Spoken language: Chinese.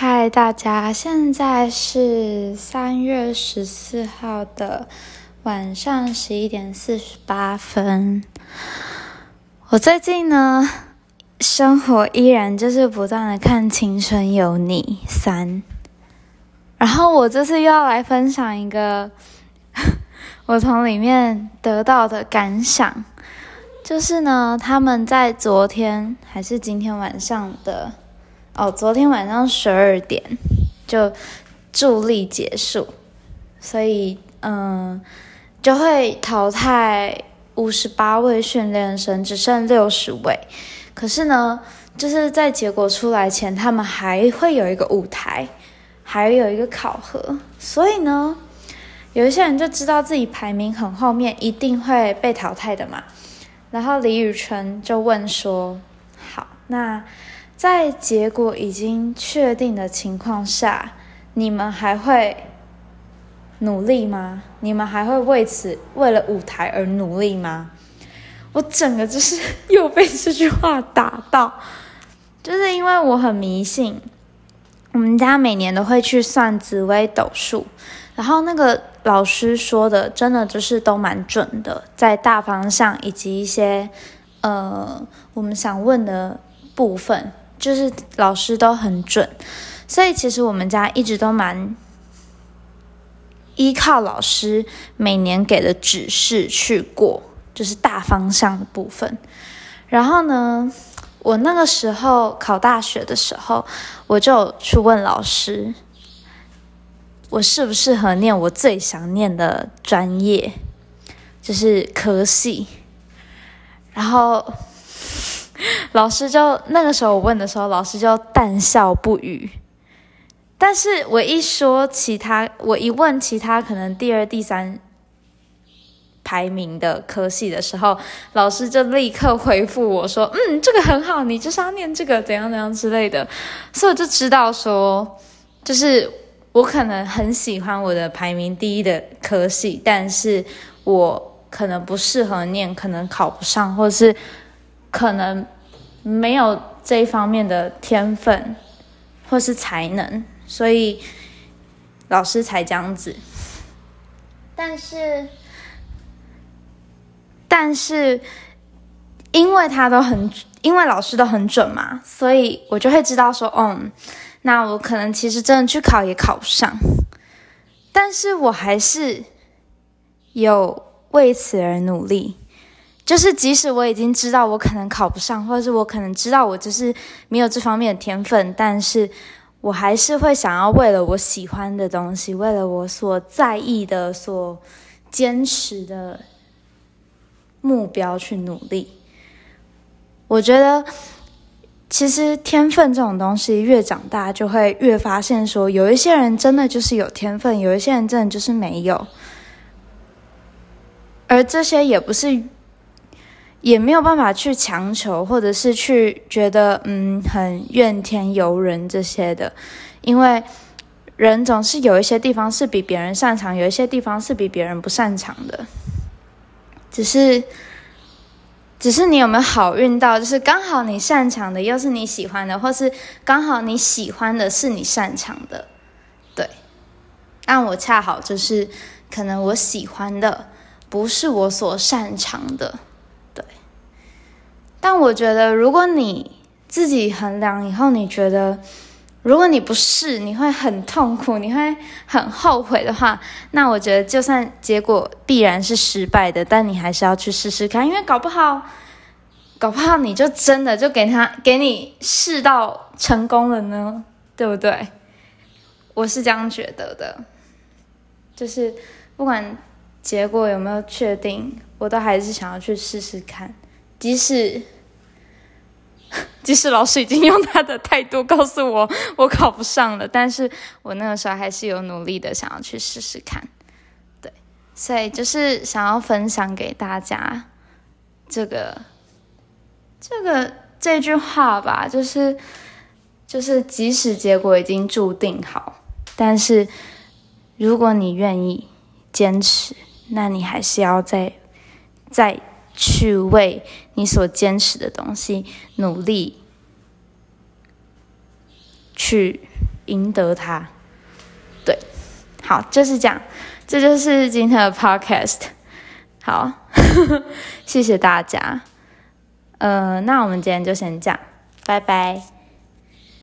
嗨，大家，现在是三月十四号的晚上十一点四十八分。我最近呢，生活依然就是不断的看《青春有你三》，然后我这次又要来分享一个 我从里面得到的感想，就是呢，他们在昨天还是今天晚上的。哦，昨天晚上十二点就助力结束，所以嗯，就会淘汰五十八位训练生，只剩六十位。可是呢，就是在结果出来前，他们还会有一个舞台，还有一个考核。所以呢，有一些人就知道自己排名很后面，一定会被淘汰的嘛。然后李宇春就问说：“好，那？”在结果已经确定的情况下，你们还会努力吗？你们还会为此为了舞台而努力吗？我整个就是又被这句话打到，就是因为我很迷信，我们家每年都会去算紫微斗数，然后那个老师说的真的就是都蛮准的，在大方向以及一些呃我们想问的部分。就是老师都很准，所以其实我们家一直都蛮依靠老师每年给的指示去过，就是大方向的部分。然后呢，我那个时候考大学的时候，我就去问老师，我适不适合念我最想念的专业，就是科系，然后。老师就那个时候我问的时候，老师就淡笑不语。但是我一说其他，我一问其他可能第二、第三排名的科系的时候，老师就立刻回复我说：“嗯，这个很好，你就是要念这个，怎样怎样之类的。”所以我就知道说，就是我可能很喜欢我的排名第一的科系，但是我可能不适合念，可能考不上，或者是。可能没有这一方面的天分或是才能，所以老师才这样子。但是，但是因为他都很，因为老师都很准嘛，所以我就会知道说，嗯，那我可能其实真的去考也考不上，但是我还是有为此而努力。就是即使我已经知道我可能考不上，或者是我可能知道我就是没有这方面的天分，但是我还是会想要为了我喜欢的东西，为了我所在意的、所坚持的目标去努力。我觉得其实天分这种东西，越长大就会越发现，说有一些人真的就是有天分，有一些人真的就是没有，而这些也不是。也没有办法去强求，或者是去觉得嗯很怨天尤人这些的，因为人总是有一些地方是比别人擅长，有一些地方是比别人不擅长的。只是，只是你有没有好运到，就是刚好你擅长的又是你喜欢的，或是刚好你喜欢的是你擅长的，对。但我恰好就是可能我喜欢的不是我所擅长的。但我觉得，如果你自己衡量以后，你觉得如果你不试，你会很痛苦，你会很后悔的话，那我觉得就算结果必然是失败的，但你还是要去试试看，因为搞不好，搞不好你就真的就给他给你试到成功了呢，对不对？我是这样觉得的，就是不管结果有没有确定，我都还是想要去试试看。即使，即使老师已经用他的态度告诉我 我考不上了，但是我那个时候还是有努力的想要去试试看，对，所以就是想要分享给大家这个这个这句话吧，就是就是即使结果已经注定好，但是如果你愿意坚持，那你还是要再再。去为你所坚持的东西努力，去赢得它。对，好，就是这样，这就是今天的 podcast。好，谢谢大家。呃，那我们今天就先这样，拜拜。